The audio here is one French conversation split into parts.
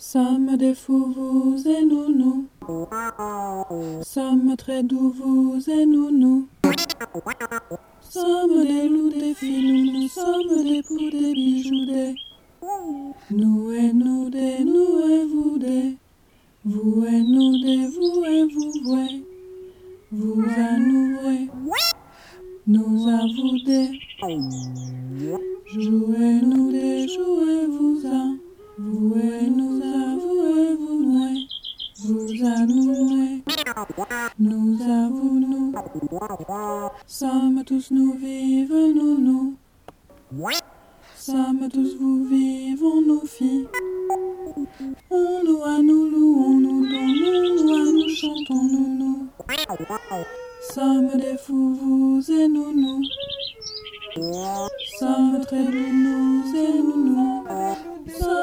Sommes des fous, vous et nous, nous. Sommes très doux, vous et nous, nous. Sommes des loups, des filous, nous sommes des poux, des bijoux, des. Nous et nous, des, nous et vous, des. Vous et nous, des, vous et vous, ouais. Vous à nous, ouais. Nous à vous, des. Jouez-nous des, Nous. Sommes tous nous vivent, nous, nous. Sommes tous vous vivons, nous filles. On nous à nous louons, nous donnons, nous nous chantons, nous, nous. Sommes des fous, vous et nous, nous. Sommes très doux, nous et nous, nous. Sommes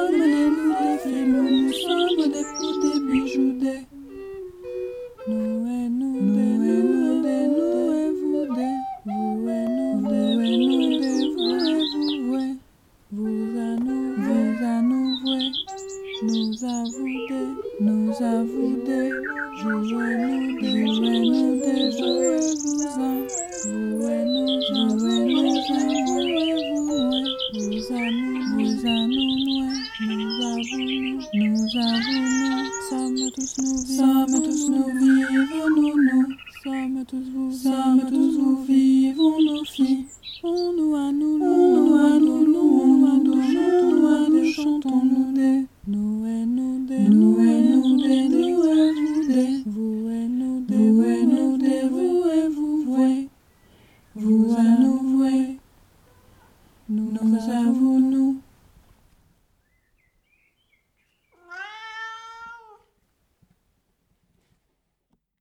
Nous à vous, des, nous à vous, des. Jouez-nous, des, jouez-nous, des, jouez-vous à. Vous et nous, jouez nous à, vous à nous, vous à. Nous la nube